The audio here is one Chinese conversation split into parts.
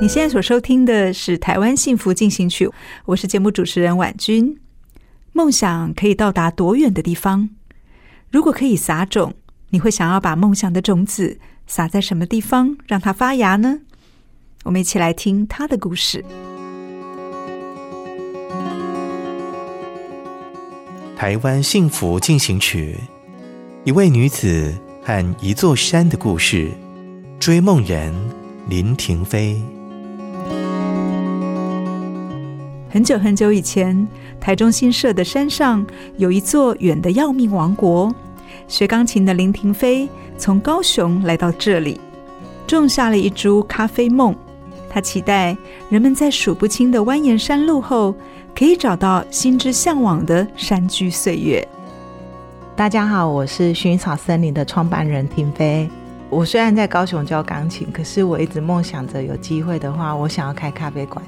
你现在所收听的是《台湾幸福进行曲》，我是节目主持人婉君。梦想可以到达多远的地方？如果可以撒种，你会想要把梦想的种子撒在什么地方，让它发芽呢？我们一起来听他的故事。《台湾幸福进行曲》，一位女子和一座山的故事。追梦人林庭飞。很久很久以前，台中新社的山上有一座远的要命王国。学钢琴的林亭妃从高雄来到这里，种下了一株咖啡梦。她期待人们在数不清的蜿蜒山路后，可以找到心之向往的山居岁月。大家好，我是薰衣草森林的创办人亭妃。我虽然在高雄教钢琴，可是我一直梦想着有机会的话，我想要开咖啡馆。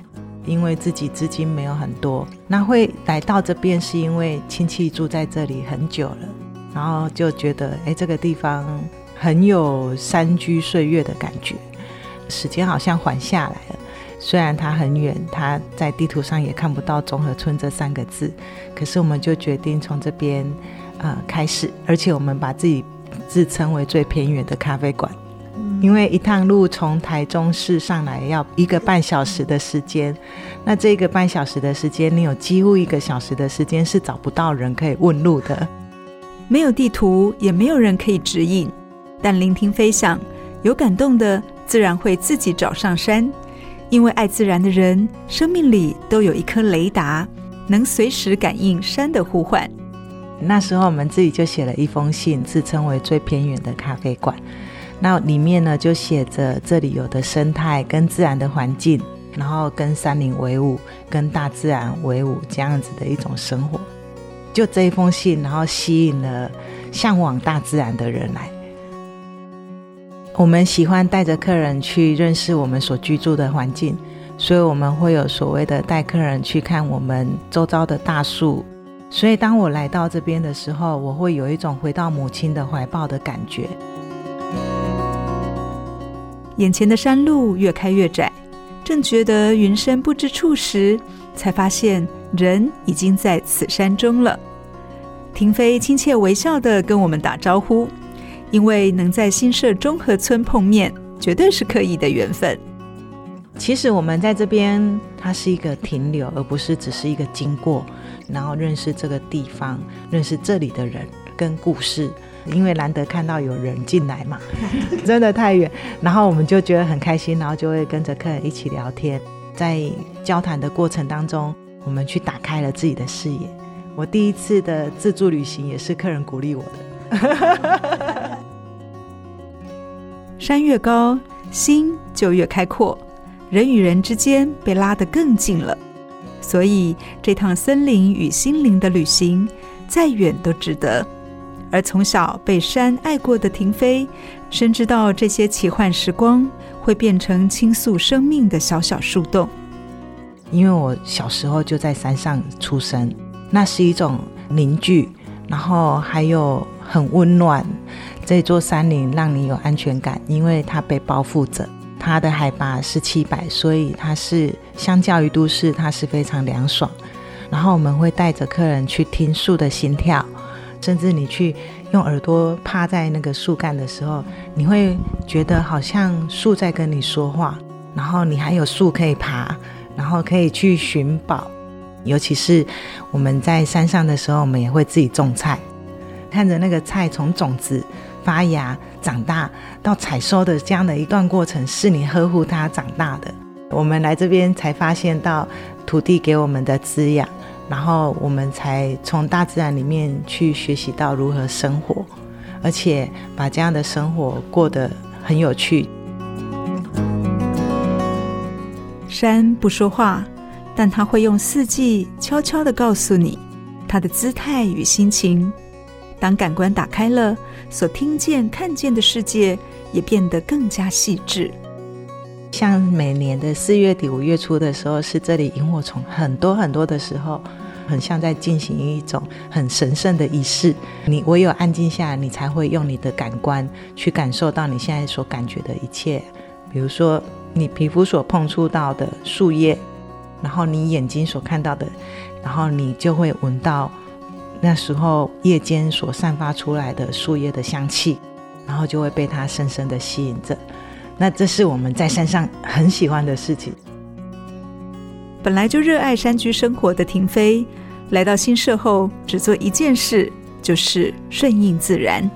因为自己资金没有很多，那会来到这边是因为亲戚住在这里很久了，然后就觉得哎，这个地方很有山居岁月的感觉，时间好像缓下来了。虽然它很远，它在地图上也看不到中和村这三个字，可是我们就决定从这边呃开始，而且我们把自己自称为最偏远的咖啡馆。因为一趟路从台中市上来要一个半小时的时间，那这个半小时的时间，你有几乎一个小时的时间是找不到人可以问路的，没有地图，也没有人可以指引。但聆听飞翔，有感动的自然会自己找上山，因为爱自然的人，生命里都有一颗雷达，能随时感应山的呼唤。那时候我们自己就写了一封信，自称为最偏远的咖啡馆。那里面呢，就写着这里有的生态跟自然的环境，然后跟山林为伍，跟大自然为伍，这样子的一种生活。就这一封信，然后吸引了向往大自然的人来。我们喜欢带着客人去认识我们所居住的环境，所以我们会有所谓的带客人去看我们周遭的大树。所以当我来到这边的时候，我会有一种回到母亲的怀抱的感觉。眼前的山路越开越窄，正觉得云深不知处时，才发现人已经在此山中了。婷妃亲切微笑地跟我们打招呼，因为能在新社中和村碰面，绝对是刻意的缘分。其实我们在这边，它是一个停留，而不是只是一个经过，然后认识这个地方，认识这里的人跟故事。因为难得看到有人进来嘛，真的太远，然后我们就觉得很开心，然后就会跟着客人一起聊天，在交谈的过程当中，我们去打开了自己的视野。我第一次的自助旅行也是客人鼓励我的。山越高，心就越开阔，人与人之间被拉得更近了。所以这趟森林与心灵的旅行，再远都值得。而从小被山爱过的婷妃，深知道这些奇幻时光会变成倾诉生命的小小树洞。因为我小时候就在山上出生，那是一种凝聚，然后还有很温暖。这座山林让你有安全感，因为它被包覆着，它的海拔是七百，所以它是相较于都市，它是非常凉爽。然后我们会带着客人去听树的心跳。甚至你去用耳朵趴在那个树干的时候，你会觉得好像树在跟你说话，然后你还有树可以爬，然后可以去寻宝。尤其是我们在山上的时候，我们也会自己种菜，看着那个菜从种子发芽、长大到采收的这样的一段过程，是你呵护它长大的。我们来这边才发现到土地给我们的滋养，然后我们才从大自然里面去学习到如何生活，而且把这样的生活过得很有趣。山不说话，但它会用四季悄悄地告诉你它的姿态与心情。当感官打开了，所听见、看见的世界也变得更加细致。像每年的四月底五月初的时候，是这里萤火虫很多很多的时候，很像在进行一种很神圣的仪式。你唯有安静下来，你才会用你的感官去感受到你现在所感觉的一切。比如说，你皮肤所碰触到的树叶，然后你眼睛所看到的，然后你就会闻到那时候夜间所散发出来的树叶的香气，然后就会被它深深的吸引着。那这是我们在山上很喜欢的事情。本来就热爱山居生活的婷妃，来到新社后，只做一件事，就是顺应自然。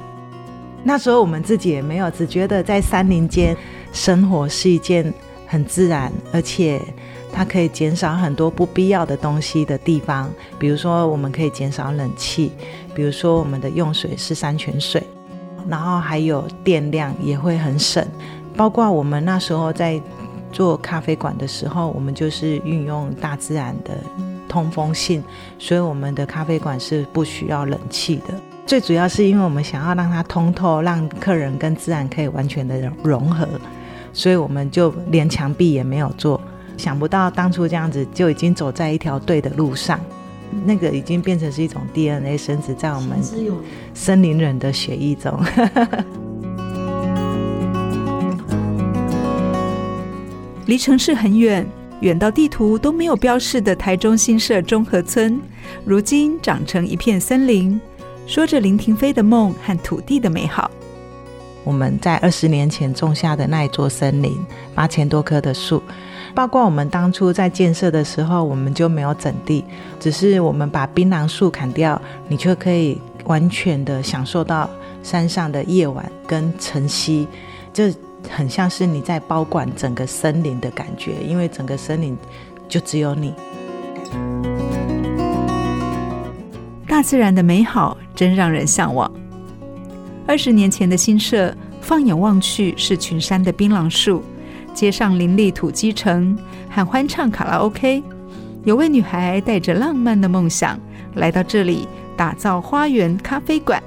那时候我们自己也没有，只觉得在山林间生活是一件很自然，而且它可以减少很多不必要的东西的地方。比如说，我们可以减少冷气；比如说，我们的用水是山泉水，然后还有电量也会很省。包括我们那时候在做咖啡馆的时候，我们就是运用大自然的通风性，所以我们的咖啡馆是不需要冷气的。最主要是因为我们想要让它通透，让客人跟自然可以完全的融合，所以我们就连墙壁也没有做。想不到当初这样子就已经走在一条对的路上，那个已经变成是一种 DNA 深植在我们森林人的血液中。离城市很远，远到地图都没有标示的台中新社中和村，如今长成一片森林，说着林亭妃的梦和土地的美好。我们在二十年前种下的那一座森林，八千多棵的树，包括我们当初在建设的时候，我们就没有整地，只是我们把槟榔树砍掉，你却可以完全的享受到山上的夜晚跟晨曦，这。很像是你在包管整个森林的感觉，因为整个森林就只有你。大自然的美好真让人向往。二十年前的新社，放眼望去是群山的槟榔树，街上林立土鸡城，喊欢唱卡拉 OK。有位女孩带着浪漫的梦想来到这里，打造花园咖啡馆。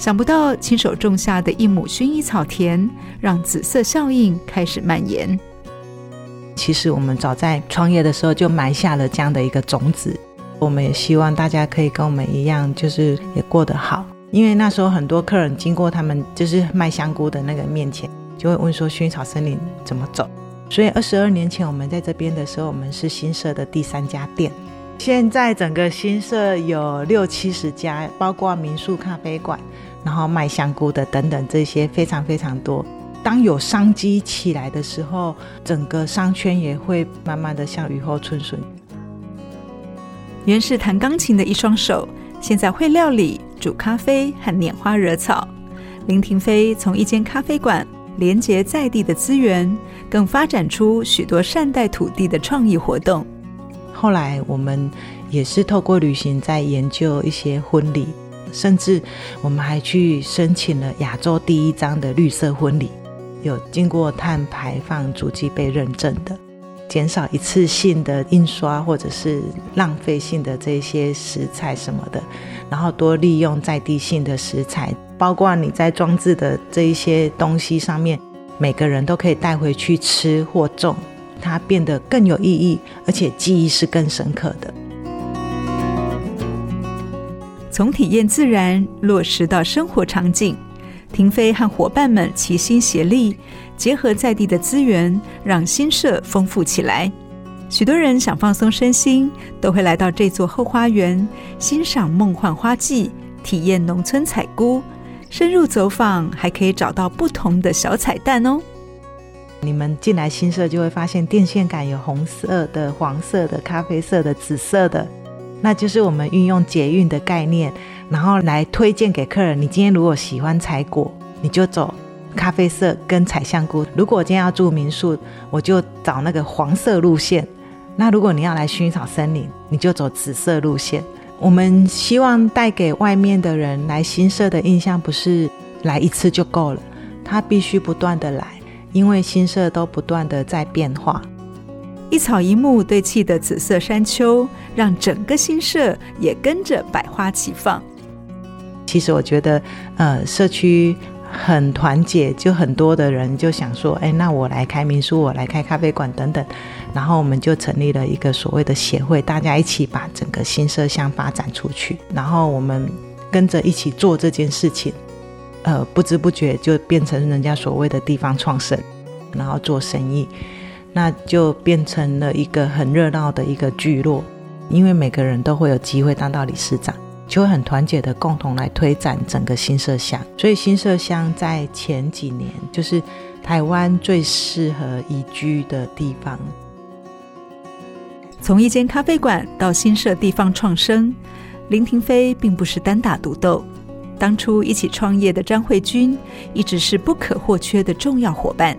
想不到亲手种下的一亩薰衣草田，让紫色效应开始蔓延。其实我们早在创业的时候就埋下了这样的一个种子。我们也希望大家可以跟我们一样，就是也过得好。因为那时候很多客人经过他们就是卖香菇的那个面前，就会问说薰衣草森林怎么走。所以二十二年前我们在这边的时候，我们是新社的第三家店。现在整个新社有六七十家，包括民宿、咖啡馆。然后卖香菇的等等，这些非常非常多。当有商机起来的时候，整个商圈也会慢慢的像雨后春笋。原是弹钢琴的一双手，现在会料理、煮咖啡和拈花惹草。林廷飞从一间咖啡馆连接在地的资源，更发展出许多善待土地的创意活动。后来我们也是透过旅行在研究一些婚礼。甚至我们还去申请了亚洲第一张的绿色婚礼，有经过碳排放足迹被认证的，减少一次性的印刷或者是浪费性的这些食材什么的，然后多利用在地性的食材，包括你在装置的这一些东西上面，每个人都可以带回去吃或种，它变得更有意义，而且记忆是更深刻的。从体验自然落实到生活场景，婷妃和伙伴们齐心协力，结合在地的资源，让新社丰富起来。许多人想放松身心，都会来到这座后花园，欣赏梦幻花季，体验农村采菇。深入走访，还可以找到不同的小彩蛋哦。你们进来新社就会发现电线杆有红色的、黄色的、咖啡色的、紫色的，那就是我们运用捷运的概念，然后来推荐给客人。你今天如果喜欢采果，你就走咖啡色跟采香菇；如果今天要住民宿，我就找那个黄色路线。那如果你要来薰衣草森林，你就走紫色路线。我们希望带给外面的人来新社的印象，不是来一次就够了，他必须不断的来。因为新社都不断的在变化，一草一木堆砌的紫色山丘，让整个新社也跟着百花齐放。其实我觉得，呃，社区很团结，就很多的人就想说，哎，那我来开民宿，我来开咖啡馆等等，然后我们就成立了一个所谓的协会，大家一起把整个新社乡发展出去，然后我们跟着一起做这件事情。呃，不知不觉就变成人家所谓的地方创生，然后做生意，那就变成了一个很热闹的一个聚落。因为每个人都会有机会当到理事长，就会很团结的共同来推展整个新社乡。所以新社乡在前几年就是台湾最适合宜居的地方。从一间咖啡馆到新社地方创生，林亭妃并不是单打独斗。当初一起创业的张慧君，一直是不可或缺的重要伙伴。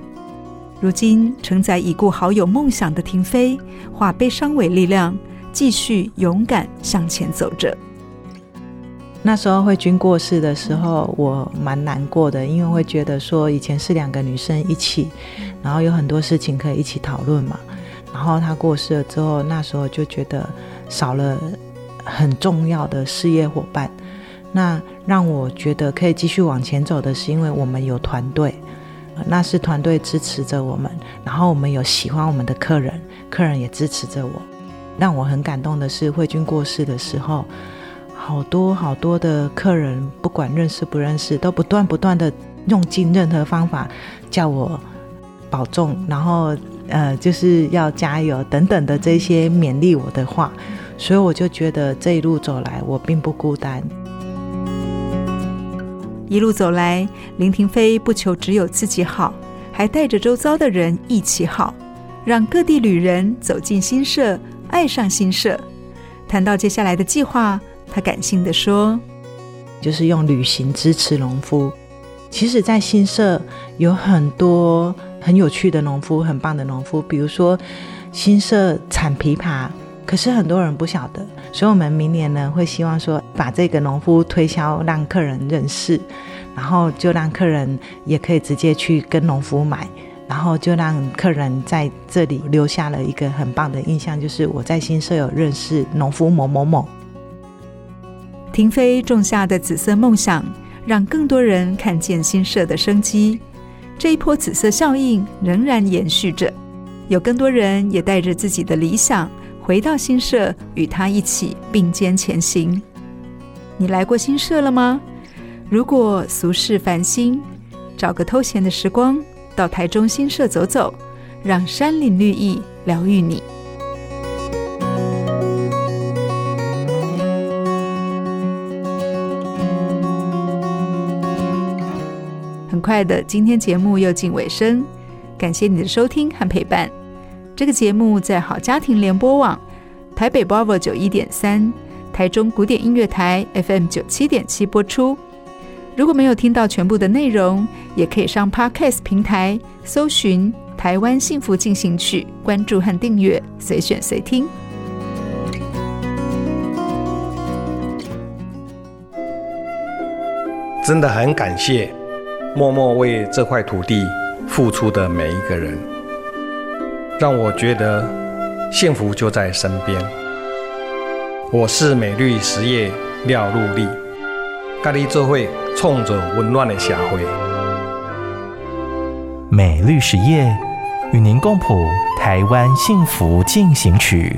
如今承载已故好友梦想的婷妃，化悲伤为力量，继续勇敢向前走着。那时候慧君过世的时候，我蛮难过的，因为会觉得说以前是两个女生一起，然后有很多事情可以一起讨论嘛。然后她过世了之后，那时候就觉得少了很重要的事业伙伴。那让我觉得可以继续往前走的是，因为我们有团队，那是团队支持着我们，然后我们有喜欢我们的客人，客人也支持着我。让我很感动的是，慧君过世的时候，好多好多的客人，不管认识不认识，都不断不断的用尽任何方法叫我保重，然后呃就是要加油等等的这些勉励我的话，所以我就觉得这一路走来，我并不孤单。一路走来，林廷飞不求只有自己好，还带着周遭的人一起好，让各地旅人走进新社，爱上新社。谈到接下来的计划，他感性地说：“就是用旅行支持农夫。其实，在新社有很多很有趣的农夫，很棒的农夫，比如说新社产枇杷。”可是很多人不晓得，所以我们明年呢会希望说，把这个农夫推销，让客人认识，然后就让客人也可以直接去跟农夫买，然后就让客人在这里留下了一个很棒的印象，就是我在新社有认识农夫某某某。婷妃种下的紫色梦想，让更多人看见新社的生机。这一波紫色效应仍然延续着，有更多人也带着自己的理想。回到新社，与他一起并肩前行。你来过新社了吗？如果俗世烦心，找个偷闲的时光，到台中新社走走，让山林绿意疗愈你。很快的，今天节目又近尾声，感谢你的收听和陪伴。这个节目在好家庭联播网、台北 Bravo 九一点三、台中古典音乐台 FM 九七点七播出。如果没有听到全部的内容，也可以上 Podcast 平台搜寻《台湾幸福进行曲》，关注和订阅，随选随听。真的很感谢默默为这块土地付出的每一个人。让我觉得幸福就在身边。我是美绿实业廖陆立，咖喱做会冲着温暖的社会。美绿实业与您共谱台湾幸福进行曲。